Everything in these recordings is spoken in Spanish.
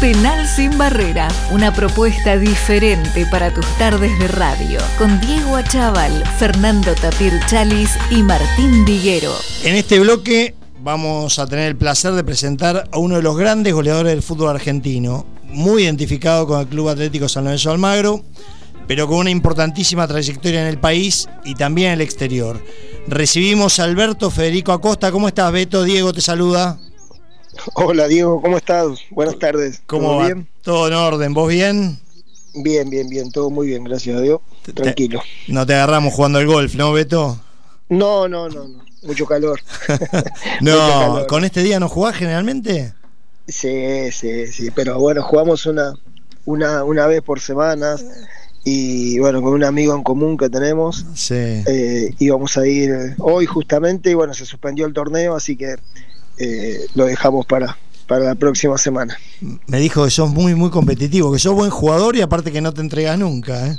Penal sin barrera, una propuesta diferente para tus tardes de radio, con Diego Achával, Fernando Tapir Chalis y Martín Diguero. En este bloque vamos a tener el placer de presentar a uno de los grandes goleadores del fútbol argentino, muy identificado con el Club Atlético San Lorenzo Almagro, pero con una importantísima trayectoria en el país y también en el exterior. Recibimos a Alberto Federico Acosta. ¿Cómo estás, Beto? Diego te saluda. Hola, Diego, ¿cómo estás? Buenas tardes. ¿Cómo ¿Todo bien? Todo en orden. ¿Vos bien? Bien, bien, bien. Todo muy bien, gracias a Dios. Tranquilo. no te agarramos jugando al golf, ¿no, Beto? No, no, no, no. Mucho calor. no, ¿con este día no jugás generalmente? Sí, sí, sí. Pero bueno, jugamos una, una, una vez por semana y bueno, con un amigo en común que tenemos, sí. eh, íbamos a ir hoy justamente y bueno, se suspendió el torneo, así que eh, lo dejamos para, para la próxima semana. Me dijo que sos muy, muy competitivo, que sos buen jugador y aparte que no te entregas nunca. ¿eh?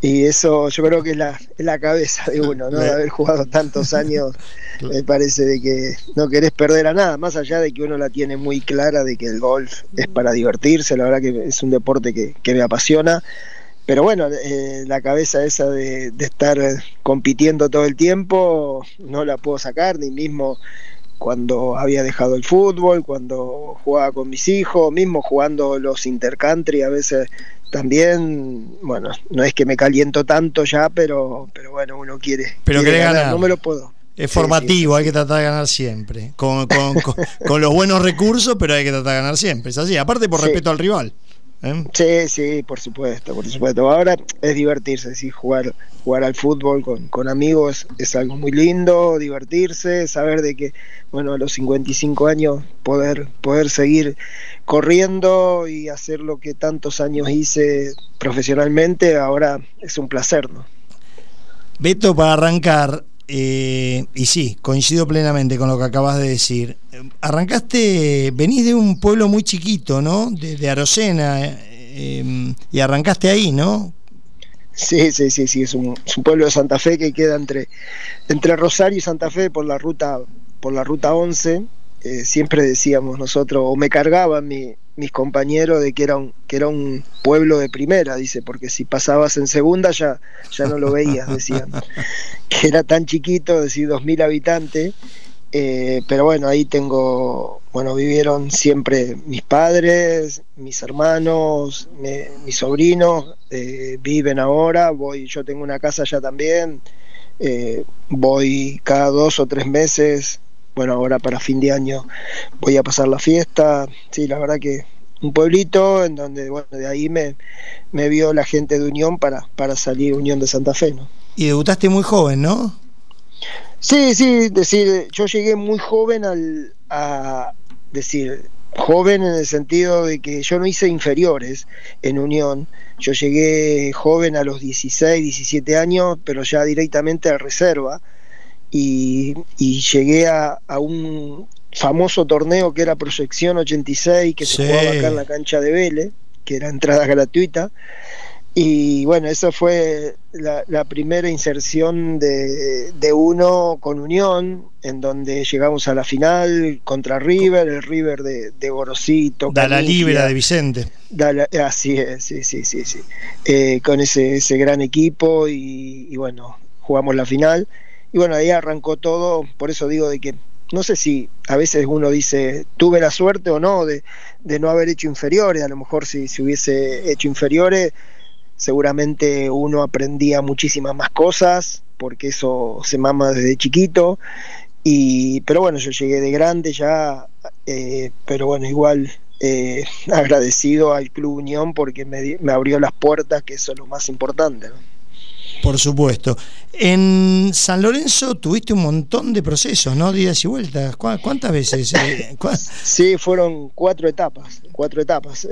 Y eso yo creo que es la, es la cabeza de uno, ¿no? De haber jugado tantos años, me parece de que no querés perder a nada, más allá de que uno la tiene muy clara de que el golf es para divertirse, la verdad que es un deporte que, que me apasiona pero bueno, eh, la cabeza esa de, estar compitiendo todo el tiempo no la puedo sacar, ni mismo cuando había dejado el fútbol, cuando jugaba con mis hijos, mismo jugando los intercountry a veces también, bueno, no es que me caliento tanto ya, pero, pero bueno, uno quiere, pero ganar, no me lo puedo. Es formativo, hay que tratar de ganar siempre. Con, con, los buenos recursos, pero hay que tratar de ganar siempre. Es así, aparte por respeto al rival. ¿Eh? Sí, sí, por supuesto, por supuesto. Ahora es divertirse, sí, jugar, jugar al fútbol con, con, amigos es algo muy lindo, divertirse, saber de que, bueno, a los 55 años poder, poder seguir corriendo y hacer lo que tantos años hice profesionalmente, ahora es un placer, ¿no? Beto, para arrancar, eh, y sí, coincido plenamente con lo que acabas de decir. Arrancaste, venís de un pueblo muy chiquito, ¿no? De, Arocena, em, y arrancaste ahí, ¿no? Sí, sí, sí, sí, es un, pueblo de Santa Fe que queda entre, entre Rosario y Santa Fe por la ruta, por la ruta 11. Eh, siempre decíamos nosotros, o me cargaban mis compañeros de que era un, que era un pueblo de primera, dice, porque si pasabas en segunda ya, ya no lo veías, decían. que era tan chiquito, decir, dos mil habitantes. Eh, pero bueno, ahí tengo, bueno, vivieron siempre mis padres, mis hermanos, mis sobrinos, eh, viven ahora, voy, yo tengo una casa allá también, voy cada dos o tres meses bueno, ahora para fin de año voy a pasar la fiesta. Sí, la verdad que un pueblito en donde, bueno, de ahí me, me vio la gente de Unión para, para salir Unión de Santa Fe, ¿no? Y debutaste muy joven, ¿no? Sí, sí, decir, yo llegué muy joven al, a decir, joven en el sentido de que yo no hice inferiores en Unión, yo llegué joven a los 16, 17 años, pero ya directamente a reserva y, llegué a, un famoso torneo que era Proyección 86, que se jugaba acá en la cancha de Vélez, que era entrada gratuita. Y bueno, esa fue la, primera inserción de, uno con Unión, en donde llegamos a la final contra River, el River de, de Gorosito. Da la Libera de Vicente. así es, sí, sí, sí, sí. Eh, con ese, ese gran equipo y, y bueno, jugamos la final y bueno, ahí arrancó todo, por eso digo de que no sé si a veces uno dice tuve la suerte o no de, no haber hecho inferiores, a lo mejor si, si hubiese hecho inferiores seguramente uno aprendía muchísimas más cosas porque eso se mama desde chiquito y pero bueno yo llegué de grande ya eh, pero bueno igual eh, agradecido al Club Unión porque me, me, abrió las puertas que eso es lo más importante ¿no? Por supuesto. En San Lorenzo tuviste un montón de procesos, ¿no? Días y vueltas. ¿Cuántas veces? Eh, sí, fueron cuatro etapas. Cuatro etapas.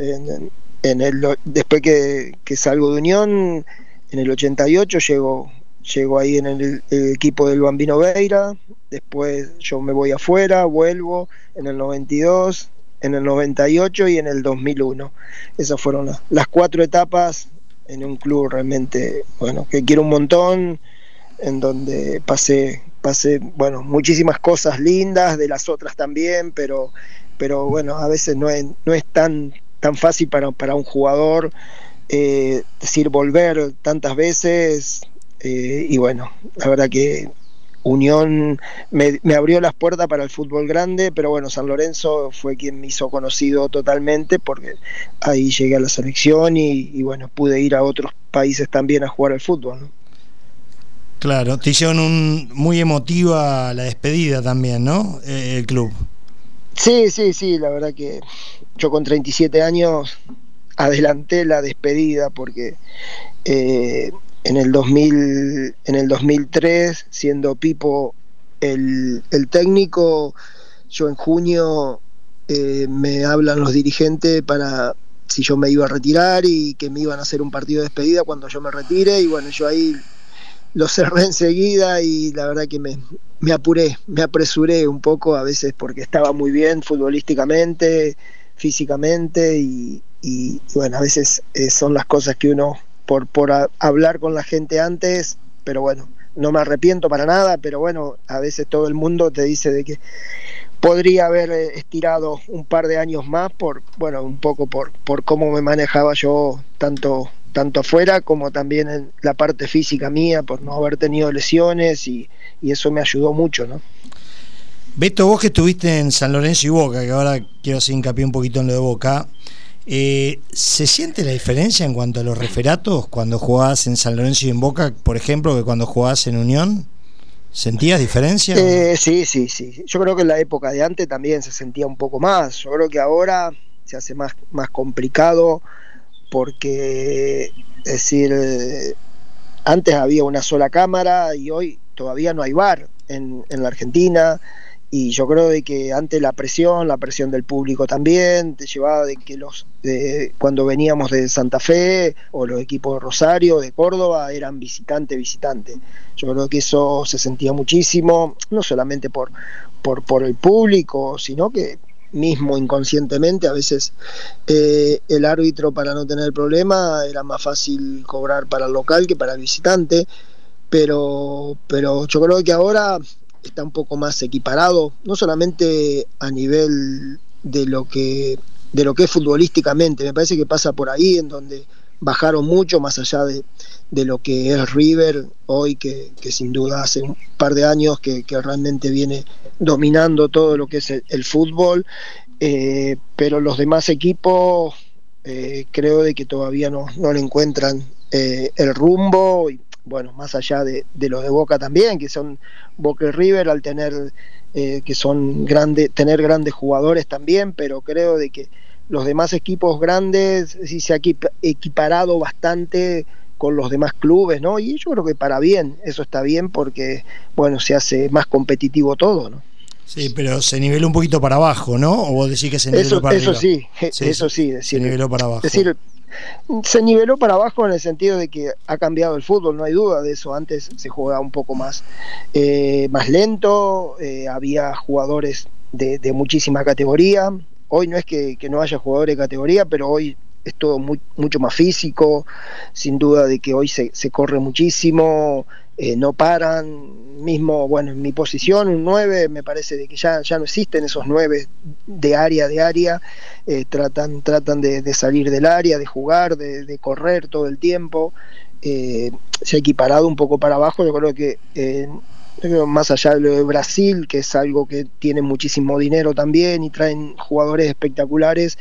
En, el, después que, salgo de Unión, en el 88 llego, llego ahí en el, equipo del Bambino Veira. Después yo me voy afuera, vuelvo en el 92, en el 98 y en el 2001. Esas fueron las cuatro etapas en un club realmente, bueno, que quiero un montón, en donde pasé, pasé, bueno, muchísimas cosas lindas, de las otras también, pero, pero bueno, a veces no es, no es tan, tan fácil para, para un jugador eh, decir volver tantas veces eh, y bueno, la verdad que Unión me, abrió las puertas para el fútbol grande, pero bueno, San Lorenzo fue quien me hizo conocido totalmente porque ahí llegué a la selección y, bueno, pude ir a otros países también a jugar al fútbol. Claro, te hicieron un, muy emotiva la despedida también, ¿no? Eh, el club. Sí, sí, sí, la verdad que yo con 37 años adelanté la despedida porque eh, en el 2000, en el 2003, siendo Pipo el, técnico, yo en junio eh, me hablan los dirigentes para si yo me iba a retirar y que me iban a hacer un partido de despedida cuando yo me retire y bueno, yo ahí lo cerré enseguida y la verdad que me, me apuré, me apresuré un poco a veces porque estaba muy bien futbolísticamente, físicamente y, y bueno, a veces eh, son las cosas que uno por, por hablar con la gente antes, pero bueno, no me arrepiento para nada, pero bueno, a veces todo el mundo te dice de que podría haber eh, estirado un par de años más por, bueno, un poco por, por cómo me manejaba yo tanto tanto afuera como también en la parte física mía, por no haber tenido lesiones y, y eso me ayudó mucho, ¿no? Beto, vos que estuviste en San Lorenzo y Boca, que ahora quiero hacer hincapié un poquito en lo de Boca, eh, ¿Se siente la diferencia en cuanto a los referatos cuando jugabas en San Lorenzo y en Boca, por ejemplo, que cuando jugabas en Unión? ¿Sentías diferencia? Eh, sí, sí, sí. Yo creo que en la época de antes también se sentía un poco más. Yo creo que ahora se hace más, más complicado porque, es decir, antes había una sola cámara y hoy todavía no hay bar en, en la Argentina y yo creo de que ante la presión, la presión del público también, te llevaba de que los cuando veníamos de Santa Fe o los equipos de Rosario, de Córdoba, eran visitante, visitante. Yo creo que eso se sentía muchísimo, no solamente por, por, por el público, sino que mismo inconscientemente a veces eh, el árbitro para no tener problema era más fácil cobrar para el local que para el visitante pero pero yo creo que ahora está un poco más equiparado, no solamente a nivel de lo que de lo que es futbolísticamente, me parece que pasa por ahí en donde bajaron mucho más allá de, lo que es River hoy, que, sin duda hace un par de años que, realmente viene dominando todo lo que es el, fútbol, eh, pero los demás equipos eh, creo de que todavía no, no le encuentran eh, el rumbo y bueno, más allá de, de los de Boca también, que son Boca y River al tener eh, que son grandes, tener grandes jugadores también, pero creo de que los demás equipos grandes sí se ha equiparado bastante con los demás clubes, ¿no? Y yo creo que para bien, eso está bien porque, bueno, se hace más competitivo todo, ¿no? Sí, pero se niveló un poquito para abajo, ¿no? O vos decís que se niveló eso, para eso Sí, eso sí, decir, se niveló para abajo. decir, se niveló para abajo en el sentido de que ha cambiado el fútbol, no hay duda de eso. Antes se jugaba un poco más, eh, más lento, eh, había jugadores de, muchísima categoría. Hoy no es que, no haya jugadores de categoría, pero hoy es todo mucho más físico, sin duda de que hoy se, se corre muchísimo, eh, no paran, mismo, bueno, en mi posición, un 9, me parece de que ya, ya no existen esos 9 de área de área, eh, tratan, tratan de, salir del área, de jugar, de, correr todo el tiempo, eh, se ha equiparado un poco para abajo, yo creo que más allá de lo de Brasil, que es algo que tiene muchísimo dinero también y traen jugadores espectaculares,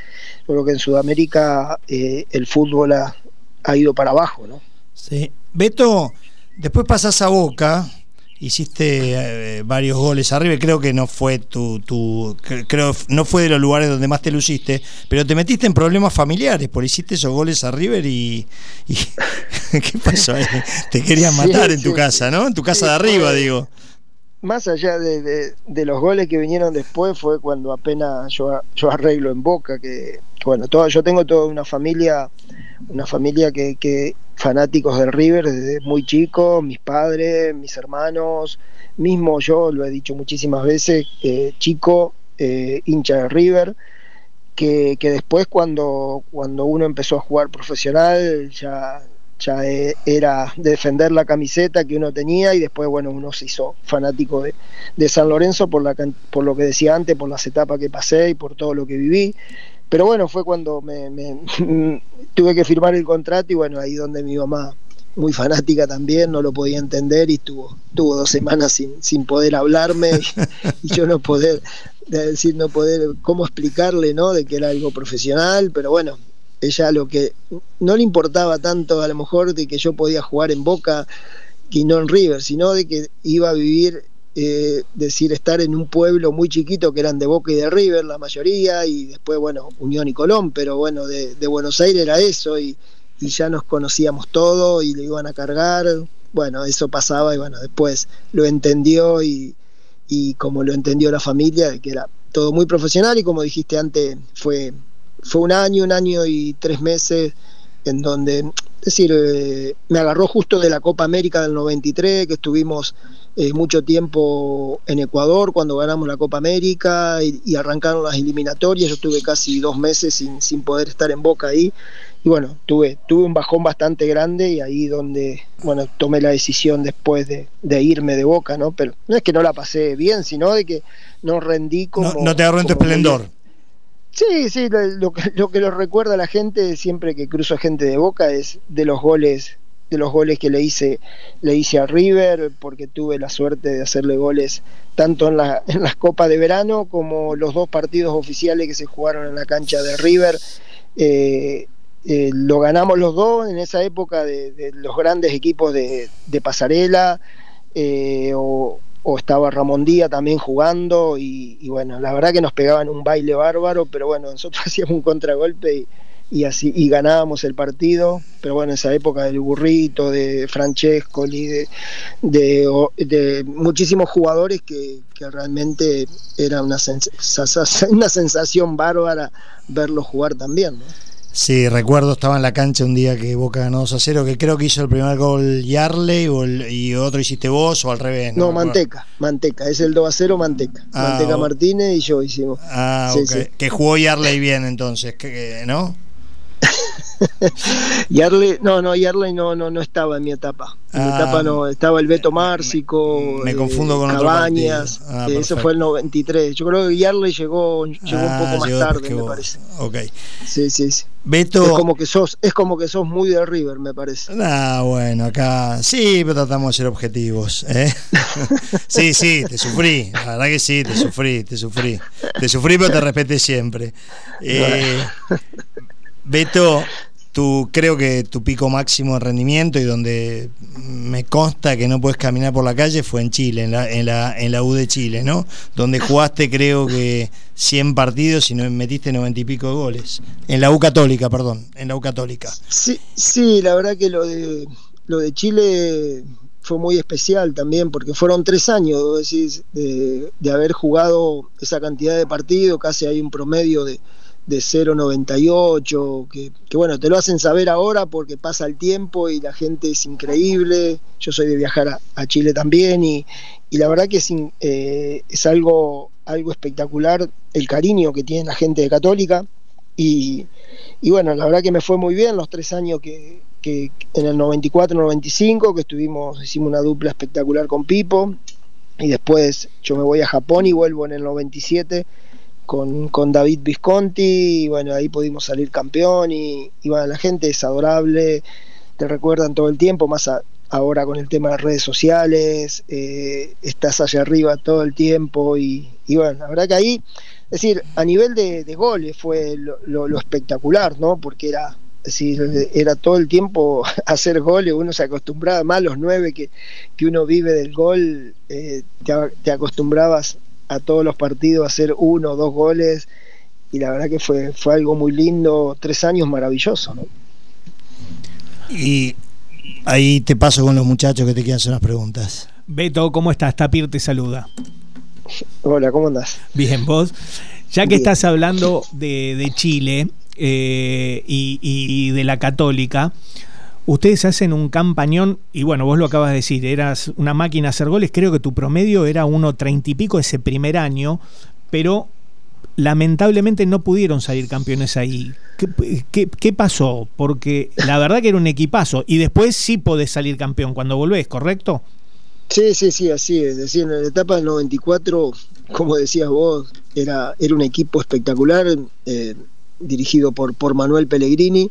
yo creo que en Sudamérica el fútbol ha, ha ido para abajo, ¿no? Sí. Beto, Después pasas a Boca, hiciste eh, varios goles arriba, creo que no fue tu, tu, creo no fue de los lugares donde más te luciste, pero te metiste en problemas familiares, por hiciste esos goles a River y, ¿qué pasó? Te querían matar en tu casa, ¿no? En tu casa de arriba, digo. Más allá de, los goles que vinieron después fue cuando apenas yo, yo arreglo en Boca, que bueno, todo, yo tengo toda una familia, una familia que, que fanáticos del River desde muy chico, mis padres, mis hermanos, mismo yo lo he dicho muchísimas veces, eh, chico, eh, hincha de River, que, después cuando, cuando uno empezó a jugar profesional ya, ya e, era defender la camiseta que uno tenía y después bueno uno se hizo fanático de, de San Lorenzo por, la, por lo que decía antes, por las etapas que pasé y por todo lo que viví pero bueno, fue cuando me, tuve que firmar el contrato y bueno, ahí donde mi mamá, muy fanática también, no lo podía entender y estuvo, tuvo dos semanas sin, sin poder hablarme y, yo no poder, decir, no poder, cómo explicarle, ¿no? De que era algo profesional, pero bueno, ella lo que no le importaba tanto a lo mejor de que yo podía jugar en Boca y no en River, sino de que iba a vivir eh, decir, estar en un pueblo muy chiquito que eran de Boca y de River, la mayoría, y después, bueno, Unión y Colón, pero bueno, de, Buenos Aires era eso, y, ya nos conocíamos todo y le iban a cargar. Bueno, eso pasaba y bueno, después lo entendió y, y como lo entendió la familia, que era todo muy profesional y como dijiste antes, fue, fue un año, un año y tres meses en donde, es decir, eh, me agarró justo de la Copa América del 93, que estuvimos eh, mucho tiempo en Ecuador cuando ganamos la Copa América y, arrancaron las eliminatorias. Yo estuve casi dos meses sin, sin, poder estar en Boca ahí. Y bueno, tuve, tuve un bajón bastante grande y ahí donde, bueno, tomé la decisión después de, irme de Boca, ¿no? Pero no es que no la pasé bien, sino de que no rendí como... No, te agarró en tu esplendor. Sí, sí, lo, lo que lo recuerda la gente siempre que cruzo gente de Boca es de los goles de los goles que le hice, le hice a River, porque tuve la suerte de hacerle goles tanto en, la, en las copas de verano como los dos partidos oficiales que se jugaron en la cancha de River. Eh, eh, lo ganamos los dos en esa época de, los grandes equipos de, pasarela, eh, o, estaba Ramón Díaz también jugando, y, bueno, la verdad que nos pegaban un baile bárbaro, pero bueno, nosotros hacíamos un contragolpe y, así y ganábamos el partido pero bueno esa época del burrito de Francesco de, de, muchísimos jugadores que, realmente era una, una sensación bárbara verlos jugar también Sí, recuerdo, estaba en la cancha un día que Boca ganó 2 a 0, que creo que hizo el primer gol Yarley y otro hiciste vos o al revés. No, Manteca, Manteca, es el 2 a 0 Manteca. Ah, Manteca Martínez y yo hicimos. Ah, Que jugó Yarley bien entonces, ¿no? Yarley, no, no, Yarley no, no, no estaba en mi etapa. En mi ah, etapa no, estaba el Beto Márcico, me, eh, confundo con Cabañas, ah, eh, eso fue el 93. Yo creo que Yarley llegó, llegó un poco ah, más tarde, me parece. Ok. Sí, sí, sí. Beto... Es como que sos, es como que sos muy de River, me parece. Ah, bueno, acá sí, pero tratamos de ser objetivos. ¿eh? sí, sí, te sufrí. La verdad que sí, te sufrí, te sufrí. Te sufrí, pero te respeté siempre. Eh, Beto, tú creo que tu pico máximo de rendimiento y donde me consta que no puedes caminar por la calle fue en Chile, en la, en la, en la U de Chile, ¿no? Donde jugaste creo que 100 partidos y metiste 90 y pico de goles. En la U Católica, perdón, en la U Católica. Sí, sí, la verdad que lo de, lo de Chile fue muy especial también, porque fueron tres años, decís, de, de haber jugado esa cantidad de partidos, casi hay un promedio de de 0,98, que, que bueno, te lo hacen saber ahora porque pasa el tiempo y la gente es increíble. Yo soy de viajar a, Chile también y, y, la verdad que es, eh, es algo, algo espectacular el cariño que tiene la gente de Católica. Y, y bueno, la verdad que me fue muy bien los tres años que, que en el 94-95, que estuvimos, hicimos una dupla espectacular con Pipo. Y después yo me voy a Japón y vuelvo en el 97 con, con, David Visconti, y bueno, ahí pudimos salir campeón y, bueno, la gente es adorable, te recuerdan todo el tiempo, más ahora con el tema de redes sociales, eh, estás allá arriba todo el tiempo y, bueno, la verdad que ahí, es decir, a nivel de, goles fue lo, espectacular, ¿no? Porque era, decir, era todo el tiempo hacer goles, uno se acostumbraba más los nueve que, que uno vive del gol, eh, te, te acostumbrabas a todos los partidos hacer uno o dos goles y la verdad que fue, fue algo muy lindo, tres años maravilloso. ¿no? Y ahí te paso con los muchachos que te quieran hacer unas preguntas. Beto, ¿cómo estás? Tapir te saluda. Hola, ¿cómo andás? Bien, vos. Ya que estás hablando de, Chile eh, y, y de la católica, Ustedes hacen un campañón, y bueno, vos lo acabas de decir, eras una máquina a hacer goles, creo que tu promedio era 1.30 y pico ese primer año, pero lamentablemente no pudieron salir campeones ahí. ¿Qué, pasó? Porque la verdad que era un equipazo, y después sí podés salir campeón cuando volvés, ¿correcto? Sí, sí, sí, así es. decir, en la etapa del 94, como decías vos, era, era un equipo espectacular. Eh, dirigido por, por Manuel Pellegrini,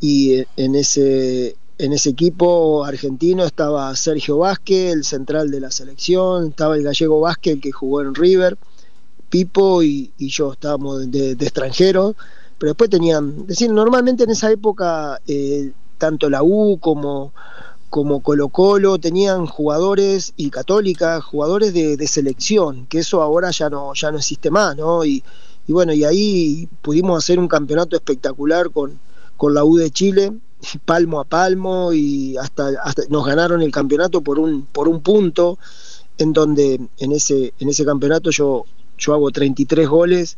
y en ese, en ese equipo argentino estaba Sergio Vázquez, el central de la selección, estaba el gallego Vázquez, el que jugó en River, Pipo y, yo estábamos de, extranjeros, pero después tenían, decir, normalmente en esa época eh, tanto la U como, como Colo Colo tenían jugadores y Católica, jugadores de, selección, que eso ahora ya no, ya no existe más, ¿no? Y, y bueno, y ahí pudimos hacer un campeonato espectacular con, con la U de Chile, palmo a palmo, y hasta, nos ganaron el campeonato por un, por un punto, en donde en ese, en ese campeonato yo, yo hago 33 goles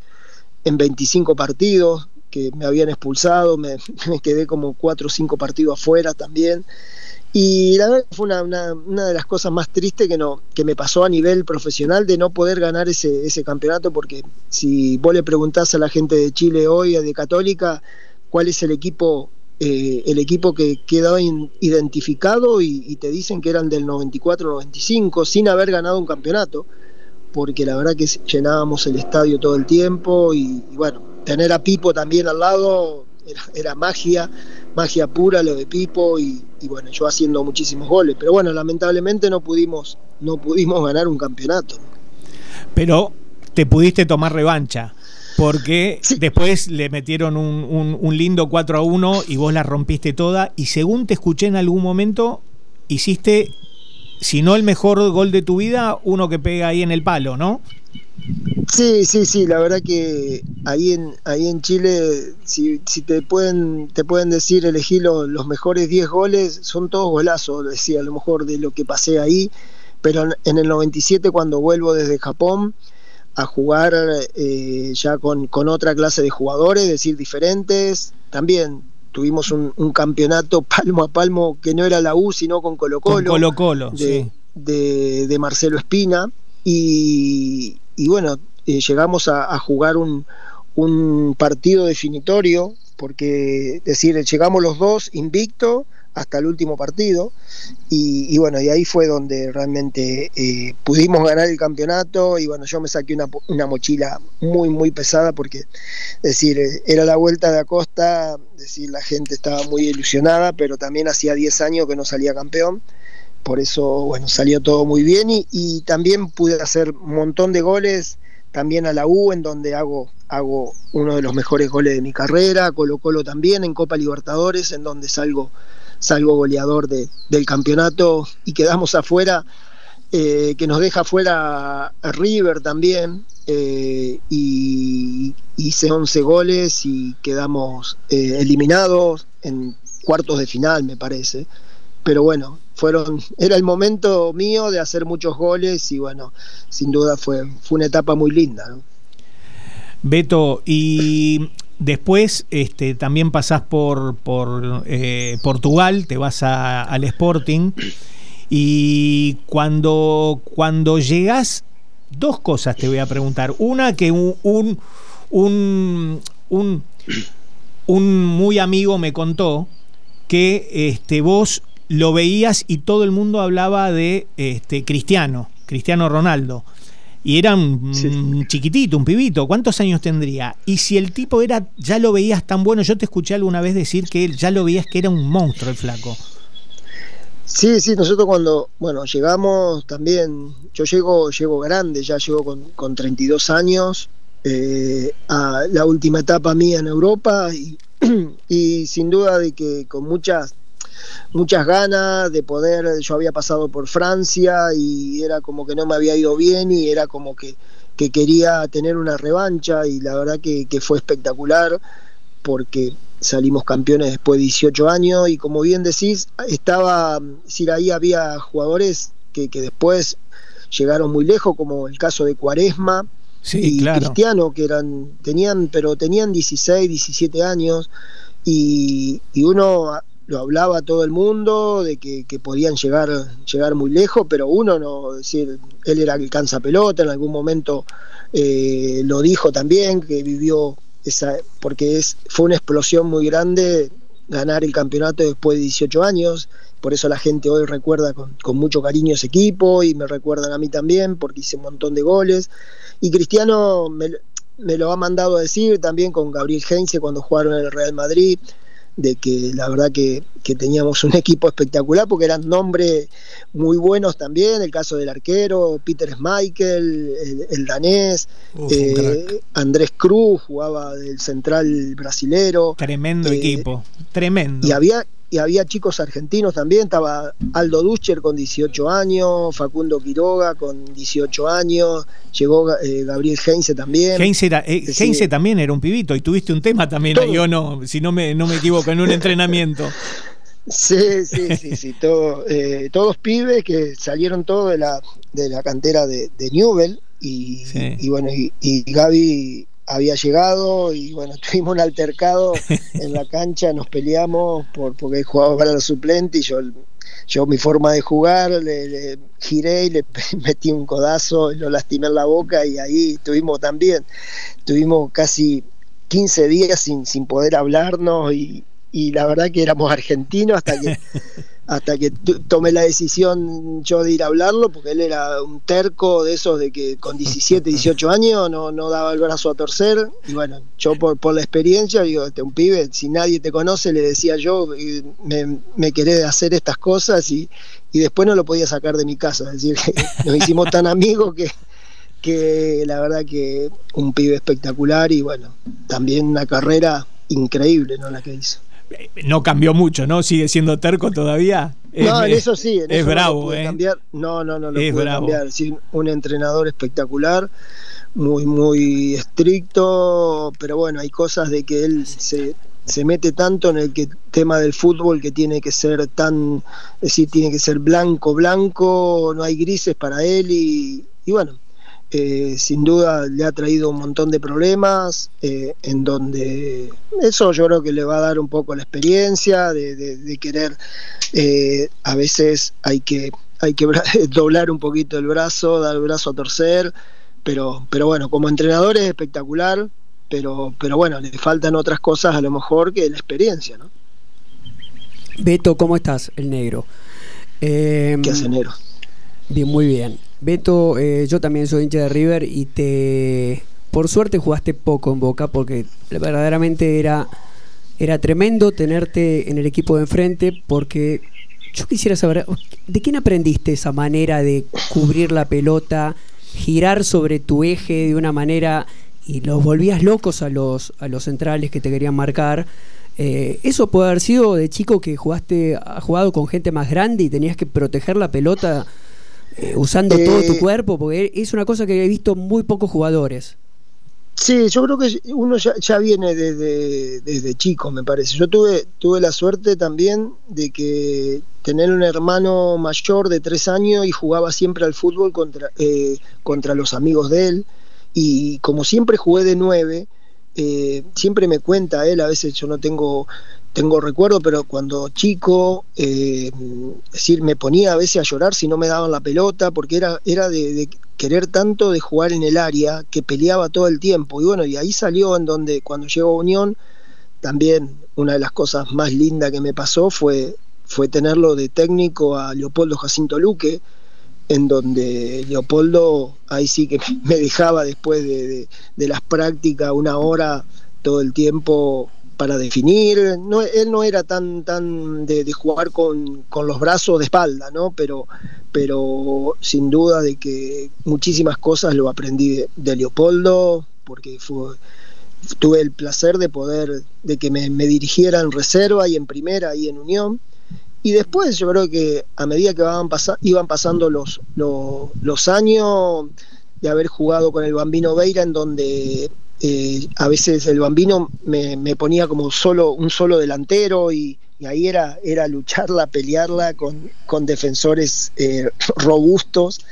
en 25 partidos, que me habían expulsado, me, quedé como 4 o 5 partidos afuera también. Y la verdad fue una, una, de las cosas más tristes que, no, que me pasó a nivel profesional de no poder ganar ese, ese campeonato, porque si vos le preguntás a la gente de Chile hoy, de Católica, cuál es el equipo, eh, el equipo que quedó identificado y, te dicen que eran del 94-95 sin haber ganado un campeonato, porque la verdad que llenábamos el estadio todo el tiempo y, bueno, tener a Pipo también al lado era magia magia pura lo de Pipo y, bueno, yo haciendo muchísimos goles. Pero bueno, lamentablemente no pudimos, no pudimos ganar un campeonato. Pero te pudiste tomar revancha. Porque después le metieron un, un, lindo 4 a 1 y vos la rompiste toda. Y según te escuché en algún momento, hiciste, si no el mejor gol de tu vida, uno que pega ahí en el palo, ¿no? Sí, sí, sí, la verdad que ahí en, ahí en Chile, si, si te pueden te pueden decir elegir los mejores 10 goles, son todos golazos, decía, a lo mejor de lo que pasé ahí, pero en, el 97 cuando vuelvo desde Japón a jugar eh, ya con, otra clase de jugadores, es decir, diferentes, también tuvimos un, campeonato palmo a palmo que no era la U, sino con Colo Colo. Colo Colo, de, de, de Marcelo Espina. Y, y bueno, eh, llegamos a, jugar un, un, partido definitorio, porque es decir, llegamos los dos invicto hasta el último partido, y, bueno, y ahí fue donde realmente eh, pudimos ganar el campeonato, y bueno, yo me saqué una, una mochila muy, muy pesada, porque es decir, eh, era la vuelta de Acosta, es decir, la gente estaba muy ilusionada, pero también hacía 10 años que no salía campeón por eso, bueno, salió todo muy bien y, también pude hacer un montón de goles también a la U, en donde hago, hago uno de los mejores goles de mi carrera, Colo Colo también en Copa Libertadores, en donde salgo, salgo goleador de, del campeonato y quedamos afuera, eh, que nos deja afuera a River también, eh, y hice 11 goles y quedamos eh, eliminados en cuartos de final, me parece pero bueno, fueron, era el momento mío de hacer muchos goles y bueno, sin duda fue, fue una etapa muy linda. Beto, y después este, también pasás por, por eh, Portugal, te vas al Sporting y cuando, cuando llegas, dos cosas te voy a preguntar. Una que un, un, un, un, un muy amigo me contó que este, vos lo veías y todo el mundo hablaba de este, Cristiano, Cristiano Ronaldo. Y era un chiquitito, un pibito. ¿Cuántos años tendría? Y si el tipo era, ya lo veías tan bueno, yo te escuché alguna vez decir que ya lo veías que era un monstruo el flaco. Sí, sí, nosotros cuando, bueno, llegamos también, yo llego, llego grande, ya llego con, con 32 años, eh, a la última etapa mía en Europa y, y sin duda de que con muchas muchas ganas de poder, yo había pasado por Francia y era como que no me había ido bien y era como que, quería tener una revancha y la verdad que, fue espectacular porque salimos campeones después de 18 años y como bien decís, estaba, decir, ahí había jugadores que, después llegaron muy lejos, como el caso de Cuaresma y Cristiano, que eran, tenían, pero tenían 16, 17 años, y, y uno lo hablaba todo el mundo de que, podían llegar, llegar muy lejos, pero uno no, decir, él era el cansa pelota, en algún momento eh, lo dijo también, que vivió esa, porque es, fue una explosión muy grande ganar el campeonato después de 18 años, por eso la gente hoy recuerda con, mucho cariño ese equipo y me recuerdan a mí también porque hice un montón de goles. Y Cristiano, me lo ha mandado a decir también con Gabriel Heinze cuando jugaron en el Real Madrid de que la verdad que, teníamos un equipo espectacular porque eran nombres muy buenos también, el caso del arquero, Peter Schmeichel, el, danés, eh, Andrés Cruz jugaba del central brasilero. Tremendo eh, equipo, tremendo. Y había, y había chicos argentinos también, estaba Aldo Duscher con 18 años, Facundo Quiroga con 18 años, llegó eh, Gabriel Heinze también. Heinze, eh, también era un pibito y tuviste un tema también yo no, si no me, no me equivoco, en un entrenamiento. Sí, sí, sí, sí, eh, todos pibes que salieron todos de la, de la cantera de, Newell y, y bueno, y, y Gaby había llegado y bueno, tuvimos un altercado en la cancha, nos peleamos por, porque jugaba para los suplentes y yo, yo mi forma de jugar, le, giré y le metí un codazo y lo lastimé en la boca y ahí tuvimos también, tuvimos casi 15 días sin, sin poder hablarnos y, y la verdad que éramos argentinos hasta que hasta que tomé la decisión yo de ir a hablarlo, porque él era un terco de esos de que con 17, 18 años no, no daba el brazo a torcer. Y bueno, yo por, por la experiencia, digo, este, un pibe, si nadie te conoce, le decía yo, me, me querés hacer estas cosas y, y después no lo podía sacar de mi casa. Es decir, nos hicimos tan amigos que, que la verdad que un pibe espectacular y bueno, también una carrera increíble, ¿no? La que hizo no cambió mucho, ¿no? Sigue siendo terco todavía. no, en eso sí. En es bravo, no ¿eh? Cambiar. No, no, no lo puede cambiar. Sí, un entrenador espectacular, muy, muy estricto, pero bueno, hay cosas de que él se, se mete tanto en el que, tema del fútbol que tiene que ser tan, es decir, tiene que ser blanco, blanco, no hay grises para él y, y bueno, eh, sin duda le ha traído un montón de problemas, eh, en donde eso yo creo que le va a dar un poco la experiencia de, querer, eh, a veces hay que, hay que doblar un poquito el brazo, dar el brazo a torcer, pero, pero bueno, como entrenador es espectacular, pero, pero bueno, le faltan otras cosas a lo mejor que la experiencia, ¿no? Beto, ¿cómo estás? El negro. ¿Qué hace negro? Bien, muy bien. Beto, eh, yo también soy hincha de River y te. Por suerte jugaste poco en Boca porque verdaderamente era, era tremendo tenerte en el equipo de enfrente porque yo quisiera saber, ¿de quién aprendiste esa manera de cubrir la pelota, girar sobre tu eje de una manera y los volvías locos a los, a los centrales que te querían marcar? Eh, eso puede haber sido de chico que jugaste, has jugado con gente más grande y tenías que proteger la pelota eh, usando todo tu eh, cuerpo, porque es una cosa que he visto muy pocos jugadores. Sí, yo creo que uno ya, viene desde, desde, chico, me parece. Yo tuve, tuve la suerte también de que tener un hermano mayor de tres años y jugaba siempre al fútbol contra, eh, contra los amigos de él. Y como siempre jugué de nueve, siempre me cuenta él, a veces yo no tengo tengo recuerdo, pero cuando chico, eh, es decir, me ponía a veces a llorar si no me daban la pelota, porque era, era de, querer tanto de jugar en el área que peleaba todo el tiempo. Y bueno, y ahí salió en donde cuando llegó Unión, también una de las cosas más lindas que me pasó fue, fue tenerlo de técnico a Leopoldo Jacinto Luque, en donde Leopoldo ahí sí que me dejaba después de, las prácticas una hora todo el tiempo para definir. No, él no era tan, tan de, jugar con, con, los brazos de espalda, ¿no? Pero, pero sin duda de que muchísimas cosas lo aprendí de, Leopoldo, porque fue, tuve el placer de poder, de que me, me dirigiera en reserva y en primera y en unión. Y después yo creo que a medida que iban, pasando los, años de haber jugado con el Bambino Veira, en donde eh, a veces el bambino me, ponía como solo un solo delantero y, ahí era, lucharla, pelearla con, con defensores eh, robustos.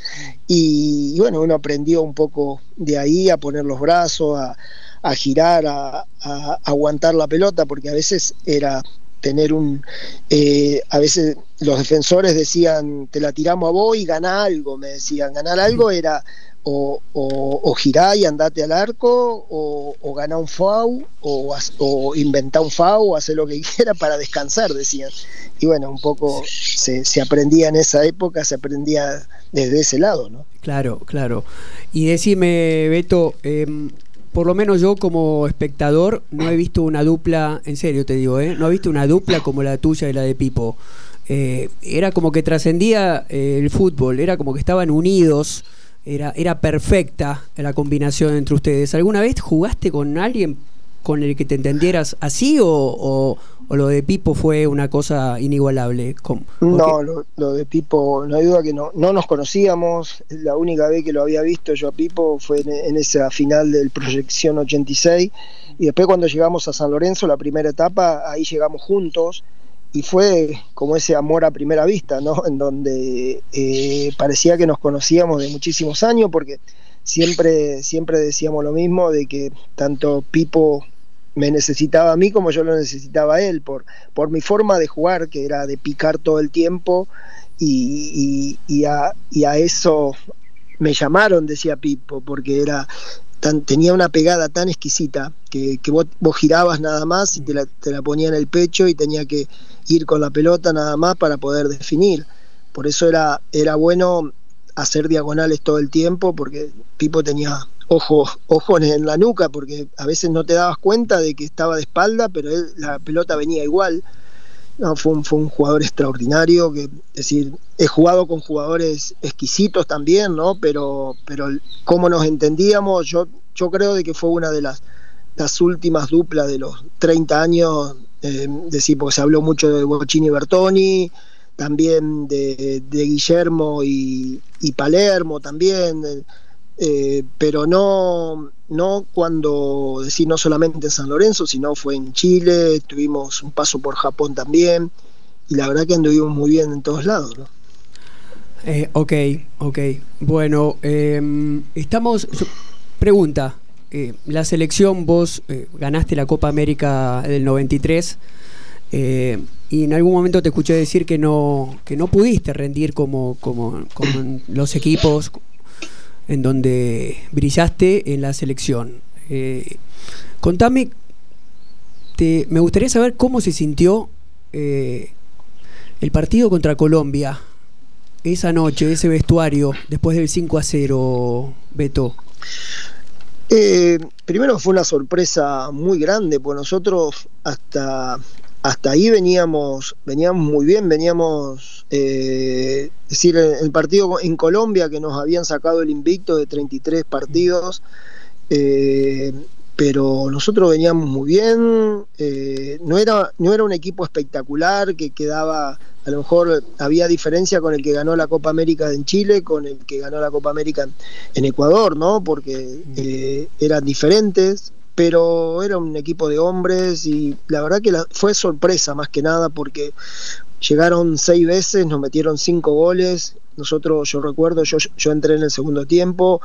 Y, bueno, uno aprendió un poco de ahí a poner los brazos, a, girar, a, aguantar la pelota, porque a veces era tener un... Eh, a veces los defensores decían, te la tiramos a vos y gana algo, me decían, ganar algo era o, o, girá y andate al arco, o, o ganá un FAU, o, o inventá un FAU, o hacer lo que quiera para descansar, decían. Y bueno, un poco se, se, aprendía en esa época, se aprendía desde ese lado, ¿no? Claro, claro. Y decime, Beto, em, por lo menos yo como espectador no he visto una dupla, en serio te digo, ¿eh? no he visto una dupla como la tuya y la de Pipo. Eh, era como que trascendía eh, el fútbol, era como que estaban unidos, era, era perfecta la combinación entre ustedes. ¿Alguna vez jugaste con alguien con el que te entendieras así o, lo de Pipo fue una cosa inigualable? No, lo, de Pipo, no hay duda que no, no nos conocíamos, la única vez que lo había visto yo a Pipo fue en, esa final del Proyección 86 y después cuando llegamos a San Lorenzo, la primera etapa, ahí llegamos juntos. Y fue como ese amor a primera vista, ¿no? En donde eh, parecía que nos conocíamos de muchísimos años porque siempre, siempre decíamos lo mismo de que tanto Pipo me necesitaba a mí como yo lo necesitaba a él, por, por mi forma de jugar, que era de picar todo el tiempo, y, y, a, y a, eso me llamaron, decía Pipo, porque era tan, tenía una pegada tan exquisita que, que vos, girabas nada más y te la, te la ponía en el pecho y tenía que ir con la pelota nada más para poder definir. Por eso era, era bueno hacer diagonales todo el tiempo, porque Pipo tenía ojos, ojos en la nuca, porque a veces no te dabas cuenta de que estaba de espalda, pero la pelota venía igual. No, fue, un, fue un jugador extraordinario, que, es decir, he jugado con jugadores exquisitos también, ¿no? Pero, pero cómo nos entendíamos, yo, yo creo de que fue una de las, las últimas duplas de los 30 años, eh, decir, porque se habló mucho de Bochini y Bertoni, también de, Guillermo y, Palermo también, pero no, no cuando, decir, no solamente en San Lorenzo, sino fue en Chile, tuvimos un paso por Japón también, y la verdad que anduvimos muy bien en todos lados. ¿no? Eh, ok, ok. Bueno, em, estamos... Pregunta, eh, la selección, vos ganaste la Copa América del 93 y en algún momento te escuché decir que no, que no pudiste rendir como, como, los equipos en donde brillaste en la selección. Eh, contame, me gustaría saber cómo se sintió eh, el partido contra Colombia esa noche, ese vestuario, después del 5 a 0, Beto. Eh, primero fue una sorpresa muy grande, pues nosotros hasta hasta ahí veníamos, veníamos muy bien, veníamos, eh, es decir, el partido en Colombia que nos habían sacado el invicto de 33 partidos, eh, pero nosotros veníamos muy bien, eh, no, era, no era un equipo espectacular que quedaba, a lo mejor había diferencia con el que ganó la Copa América en Chile, con el que ganó la Copa América en Ecuador, ¿no? Porque eran diferentes, pero era un equipo de hombres y la verdad que fue sorpresa más que nada porque llegaron seis veces, nos metieron cinco goles, nosotros, yo recuerdo, yo, yo entré en el segundo tiempo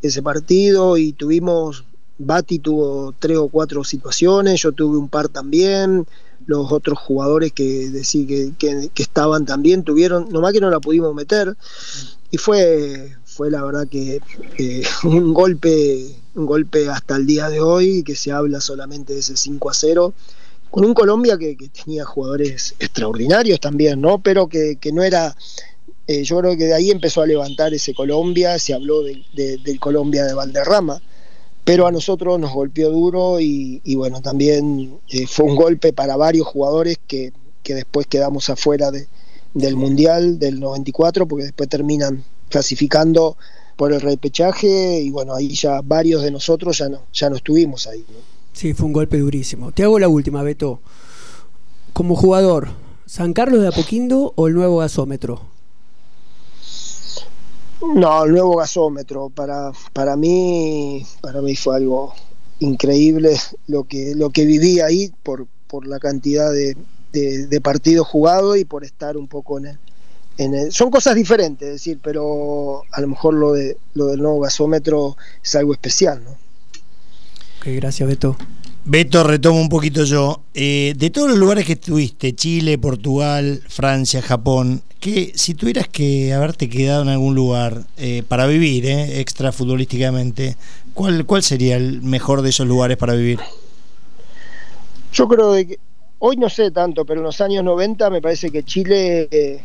ese partido y tuvimos, Bati tuvo tres o cuatro situaciones, yo tuve un par también, los otros jugadores que, que, que, que estaban también tuvieron, nomás que no la pudimos meter y fue, fue la verdad que un golpe un golpe hasta el día de hoy, que se habla solamente de ese 5 a 0, con un Colombia que, tenía jugadores extraordinarios también, ¿no? Pero que, no era, eh, yo creo que de ahí empezó a levantar ese Colombia, se habló del Colombia de Valderrama, pero a nosotros nos golpeó duro y, bueno, también eh, fue un golpe para varios jugadores que, después quedamos afuera de, del Mundial del 94, porque después terminan clasificando por el repechaje y bueno, ahí ya varios de nosotros ya no, ya no estuvimos ahí. Sí, fue un golpe durísimo. Te hago la última, Beto. Como jugador, ¿San Carlos de Apoquindo o el nuevo gasómetro? No, el nuevo gasómetro. Para, para mí, para mí fue algo increíble lo que, lo que viví ahí por, por la cantidad de, de partidos jugados y por estar un poco en el, son cosas diferentes, es decir, pero a lo mejor lo, de, lo del nuevo gasómetro es algo especial, ¿no? Ok, gracias Beto. Beto, retomo un poquito yo. Eh, de todos los lugares que estuviste, Chile, Portugal, Francia, Japón, que si tuvieras que haberte quedado en algún lugar eh, para vivir, eh, extra futbolísticamente, ¿cuál, ¿cuál sería el mejor de esos lugares para vivir? Yo creo que hoy no sé tanto, pero en los años 90 me parece que Chile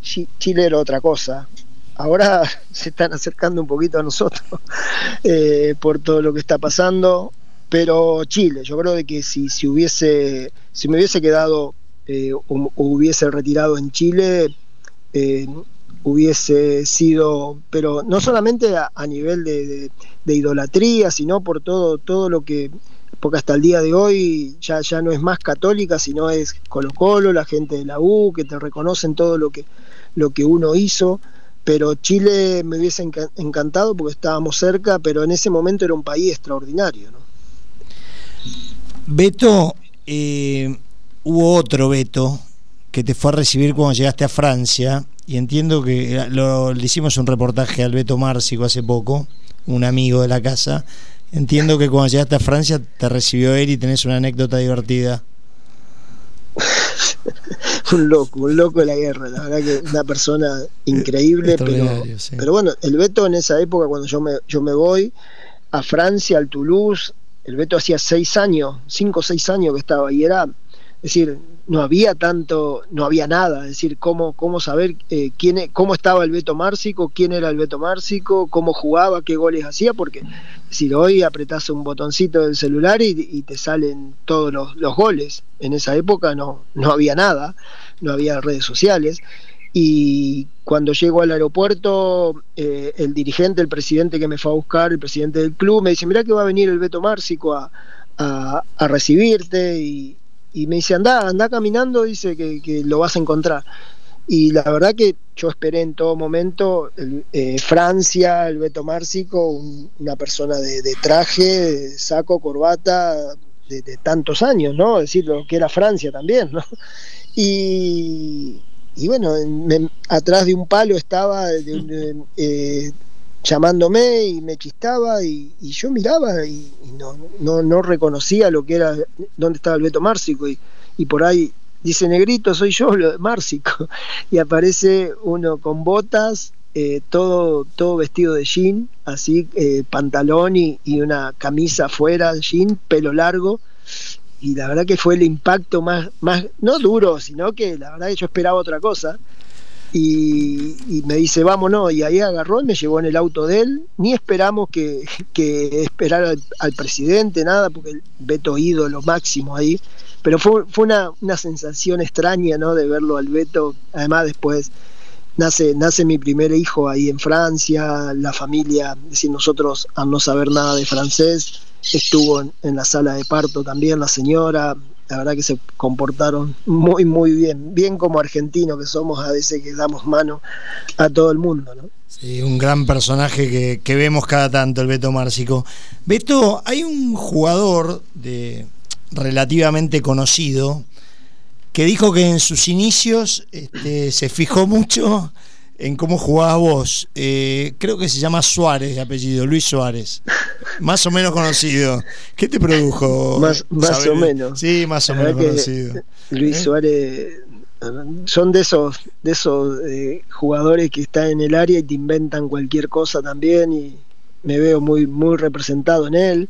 Chile era otra cosa. ahora se están acercando un poquito a nosotros eh, por todo lo que está pasando. Pero Chile, yo creo de que si, si hubiese, si me hubiese quedado eh, o, hubiese retirado en Chile, eh, hubiese sido, pero no solamente a, nivel de, idolatría, sino por todo, todo lo que, porque hasta el día de hoy ya, ya no es más católica, sino es Colo Colo, la gente de la U, que te reconocen todo lo que, lo que uno hizo. Pero Chile me hubiese encantado porque estábamos cerca, pero en ese momento era un país extraordinario. ¿no? Beto, eh, hubo otro Beto que te fue a recibir cuando llegaste a Francia y entiendo que lo, le hicimos un reportaje al Beto Márcico hace poco, un amigo de la casa. Entiendo que cuando llegaste a Francia te recibió él y tenés una anécdota divertida. un loco, un loco de la guerra, la verdad que una persona increíble, pero, pero bueno, el Beto en esa época cuando yo me, yo me voy a Francia, al Toulouse, el Beto hacía seis años, cinco o seis años que estaba y era es decir, no había tanto, no había nada, es decir, cómo, cómo saber eh, quién, e, cómo estaba el Beto Márcico, quién era el Beto Márcico, cómo jugaba, qué goles hacía, porque si hoy apretás un botoncito del celular y, te salen todos los, goles, en esa época no, no había nada, no había redes sociales, y cuando llego al aeropuerto, eh, el dirigente, el presidente que me fue a buscar, el presidente del club, me dice, mira que va a venir el Beto Márcico a, a recibirte y, y me dice, anda, anda caminando, dice que, lo vas a encontrar. Y la verdad que yo esperé en todo momento eh, Francia, el Beto Márcico, una persona de, traje, saco, corbata, de, tantos años, ¿no? Es decir, lo que era Francia también, ¿no? Y, bueno, atrás de un palo estaba eh, llamándome y me chistaba y, yo miraba y, no, no, no, reconocía lo que era, dónde estaba el Beto Márcico y, por ahí dice negrito, soy yo, lo Márcico, y aparece uno con botas, eh, todo, todo vestido de jean, así, eh, pantalón y, y, una camisa afuera, jean, pelo largo, y la verdad que fue el impacto más, más, no duro, sino que la verdad que yo esperaba otra cosa, y, me dice, vámonos, y ahí agarró y me llevó en el auto de él, ni esperamos que, que esperar al, presidente, nada, porque el Beto ídolo máximo ahí, pero fue, fue una, una, sensación extraña, ¿no? De verlo al Beto, además después nace, nace mi primer hijo ahí en Francia, la familia, es decir, nosotros al no saber nada de francés, estuvo en la sala de parto también la señora, la verdad que se comportaron muy, muy bien, bien como argentinos que somos, a veces que damos mano a todo el mundo, ¿no? Sí, un gran personaje que, vemos cada tanto, el Beto Márcico. Beto, hay un jugador de relativamente conocido que dijo que en sus inicios este, se fijó mucho en cómo jugabas vos. Eh, creo que se llama Suárez de apellido, Luis Suárez. Más o menos conocido. ¿Qué te produjo? Más, más o menos. Sí, más o menos conocido. Luis ¿Eh? Suárez son de esos de esos eh, jugadores que están en el área y te inventan cualquier cosa también y me veo muy muy representado en él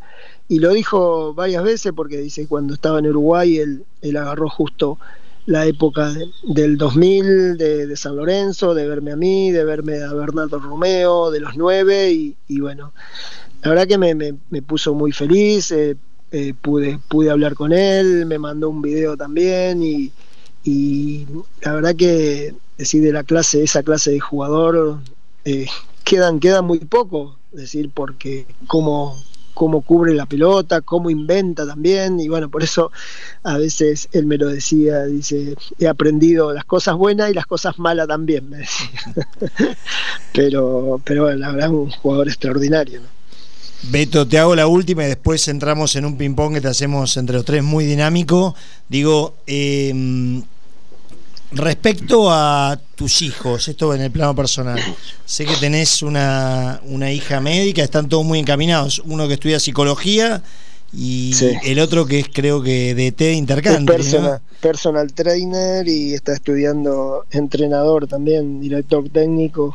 y lo dijo varias veces porque dice cuando estaba en Uruguay él, él agarró justo la época del 2000 de, San Lorenzo, de verme a mí, de verme a Bernardo Romeo, de los nueve, y, bueno, la verdad que me, puso muy feliz, eh, eh, pude, pude hablar con él, me mandó un video también, y, la verdad que decir de la clase, esa clase de jugador, eh, quedan, quedan muy poco, decir, porque como cómo cubre la pelota, cómo inventa también, y bueno, por eso a veces él me lo decía, dice, he aprendido las cosas buenas y las cosas malas también, me decía. pero, pero bueno, la verdad es un jugador extraordinario. Beto, te hago la última y después entramos en un ping-pong que te hacemos entre los tres muy dinámico. Digo, eh, Respecto a tus hijos, esto en el plano personal, sé que tenés una, hija médica, están todos muy encaminados, uno que estudia psicología y el otro que es creo que de T intercambio. Personal, personal trainer y está estudiando entrenador también, director técnico.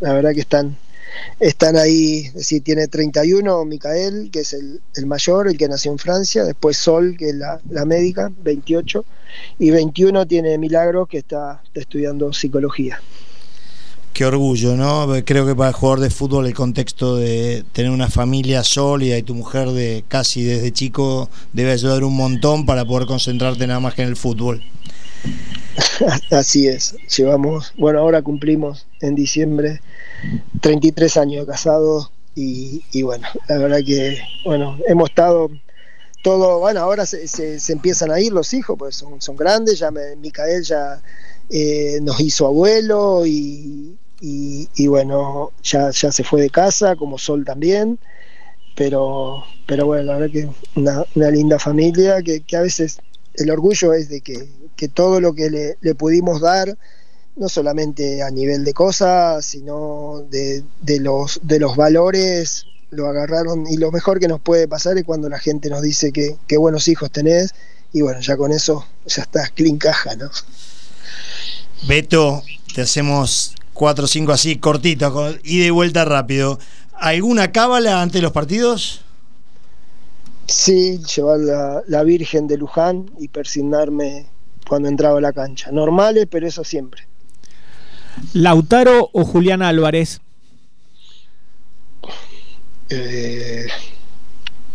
la verdad que están están ahí, es decir, tiene 31 Micael, que es el, mayor, el que nació en Francia, después Sol, que es la, médica, 28, y 21 tiene Milagro, que está, estudiando psicología. Qué orgullo, ¿no? Creo que para el jugador de fútbol el contexto de tener una familia sólida y tu mujer de casi desde chico debe ayudar un montón para poder concentrarte nada más que en el fútbol. Así es, llevamos, bueno, ahora cumplimos en diciembre 33 años casados y, bueno, la verdad que, bueno, hemos estado todo, bueno, ahora se, se, empiezan a ir los hijos, pues son, son grandes, ya me, Micael ya eh, nos hizo abuelo y, y, bueno, ya, ya se fue de casa, como Sol también, pero, pero bueno, la verdad que una, una linda familia, que, que, a veces el orgullo es de que, que todo lo que le, le, pudimos dar, no solamente a nivel de cosas, sino de, de, los, de los valores, lo agarraron y lo mejor que nos puede pasar es cuando la gente nos dice que, qué buenos hijos tenés y bueno, ya con eso ya estás clean caja, ¿no? Beto, te hacemos cuatro o cinco así, cortitos, y de vuelta rápido. ¿Alguna cábala ante los partidos? Sí, llevar la, la, Virgen de Luján y persignarme cuando entraba a la cancha. Normales, pero eso siempre. ¿Lautaro o Julián Álvarez? Eh,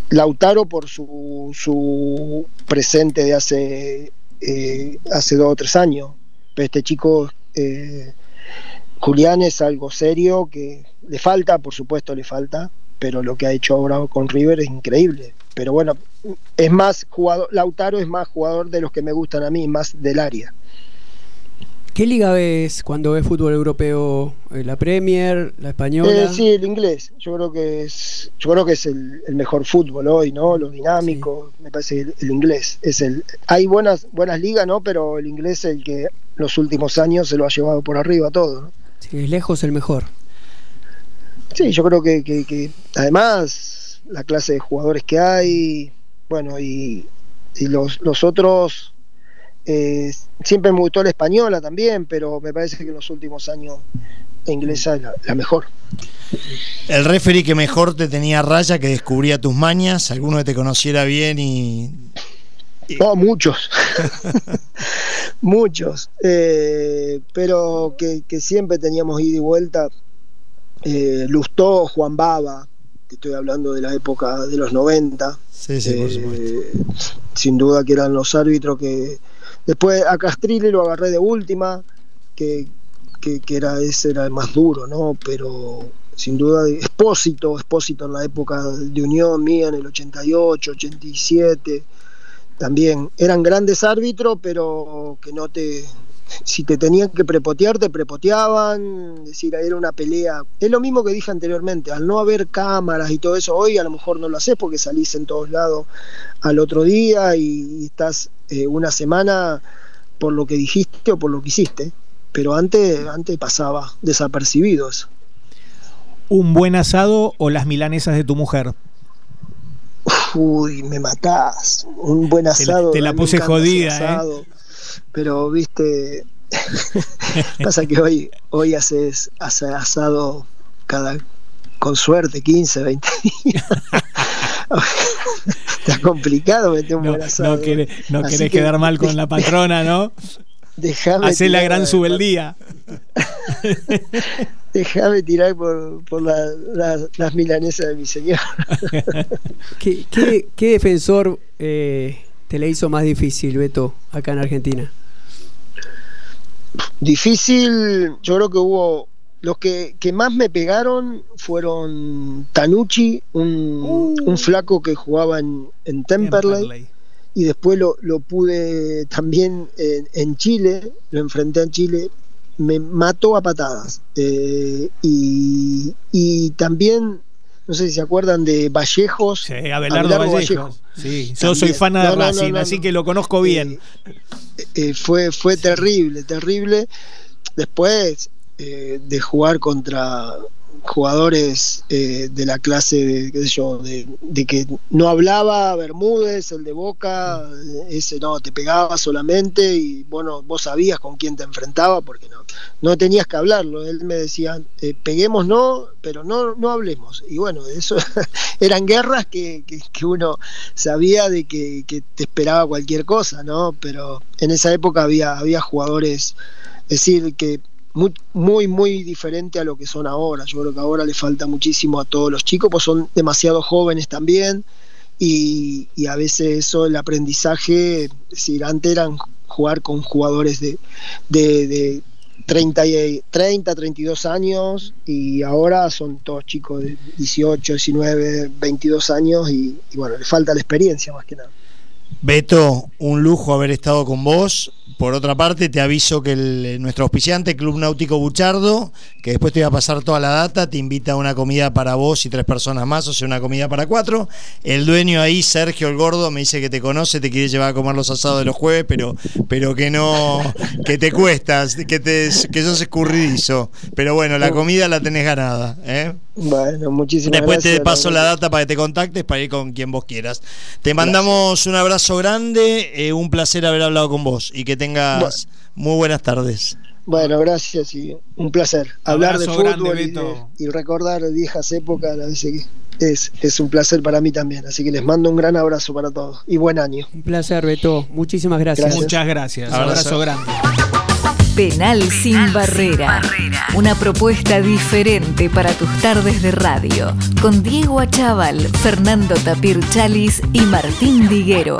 Lautaro por su, su presente de hace, eh, hace dos o tres años este chico, eh, Julián, es algo serio que le falta, por supuesto le falta, pero lo que ha hecho ahora con River es increíble. Pero bueno, es más jugador, Lautaro es más jugador de los que me gustan a mí, más del área. ¿Qué liga ves cuando ves fútbol europeo? Eh, ¿La Premier, la española? Eh, sí, el inglés. Yo creo que es, yo creo que es el, mejor fútbol hoy, ¿no? Lo dinámico, me parece el, el, inglés es el. Hay buenas buenas ligas, ¿no? Pero el inglés es el que los últimos años se lo ha llevado por arriba todo. ¿no? Sí, es lejos el mejor. Sí, yo creo que, que, que además la clase de jugadores que hay, bueno, y, y los, los otros eh, siempre me gustó la española también, pero me parece que en los últimos años la inglesa es la, mejor. El referee que mejor te tenía raya, que descubría tus mañas, alguno que te conociera bien y... No, muchos. muchos. Eh, pero que, siempre teníamos ida y vuelta. Eh, Lustó, Juan Baba, te estoy hablando de la época de los 90. Sí, sí, por supuesto. Sin duda que eran los árbitros que, Después a Castrile lo agarré de última, que, que, era ese era el más duro, ¿no? Pero sin duda Expósito, Expósito en la época de Unión mía, en el 88, 87, también eran grandes árbitros, pero que no te, si te tenían que prepotear, te prepoteaban, es decir, era una pelea. Es lo mismo que dije anteriormente, al no haber cámaras y todo eso, hoy a lo mejor no lo haces porque salís en todos lados al otro día y, estás eh, una semana por lo que dijiste o por lo que hiciste, pero antes, antes pasaba desapercibido eso. ¿Un buen asado o las milanesas de tu mujer? Uy, me matás. Un buen asado. Te la, puse jodida, ¿eh? pero viste, pasa que hoy, hoy haces, asado cada, con suerte, 15, 20 días. Está complicado meter un no. No, querés quedar mal con la patrona, ¿no? Déjame Hacer la gran subeldía. Déjame tirar por, por las milanesas de mi señor. ¿Qué, qué, qué defensor eh, te le hizo más difícil, Beto, acá en Argentina? Difícil, yo creo que hubo. Los que, más me pegaron fueron Tanucci, un, uh. flaco que jugaba en, Temperley, y después lo, pude también en, Chile, lo enfrenté en Chile, me mató a patadas. Eh, y, y también no sé si se acuerdan de Vallejos. Sí, Abelardo, Vallejos. Sí, yo soy fan de Racing, así que lo conozco bien. Eh, eh, fue, fue terrible, terrible. Después eh, de jugar contra jugadores eh, de la clase de, que no hablaba Bermúdez, el de Boca, ese no, te pegaba solamente y bueno, vos sabías con quién te enfrentaba porque no, no tenías que hablarlo. Él me decía, eh, peguemos no, pero no, no hablemos. Y bueno, eso eran guerras que, que, uno sabía de que, que, te esperaba cualquier cosa, ¿no? Pero en esa época había, había jugadores, es decir, que muy, muy, muy diferente a lo que son ahora. Yo creo que ahora le falta muchísimo a todos los chicos, pues son demasiado jóvenes también. Y, a veces eso, el aprendizaje, es decir, antes eran jugar con jugadores de, de, 30, 30, 32 años y ahora son todos chicos de 18, 19, 22 años y, y bueno, le falta la experiencia más que nada. Beto, un lujo haber estado con vos. Por otra parte, te aviso que el, nuestro auspiciante, Club Náutico Buchardo, que después te voy a pasar toda la data, te invita a una comida para vos y tres personas más, o sea, una comida para cuatro. El dueño ahí, Sergio el Gordo, me dice que te conoce, te quiere llevar a comer los asados de los jueves, pero, pero que no, que te cuestas, que, te, que sos escurridizo. Pero bueno, la comida la tenés ganada. ¿eh? Bueno, muchísimas Después gracias. te paso la data para que te contactes, para ir con quien vos quieras. Te mandamos un abrazo grande, eh, un placer haber hablado con vos y que tengas muy buenas tardes. Bueno, gracias y un placer hablar de fútbol y, recordar viejas épocas, a veces que es, es un placer para mí también. Así que les mando un gran abrazo para todos y buen año. Un placer, Beto. Muchísimas gracias. Muchas gracias. Abrazo grande. Penal sin barrera. Una propuesta diferente para tus tardes de radio. Con Diego Achával, Fernando Tapir Chalis y Martín Diguero.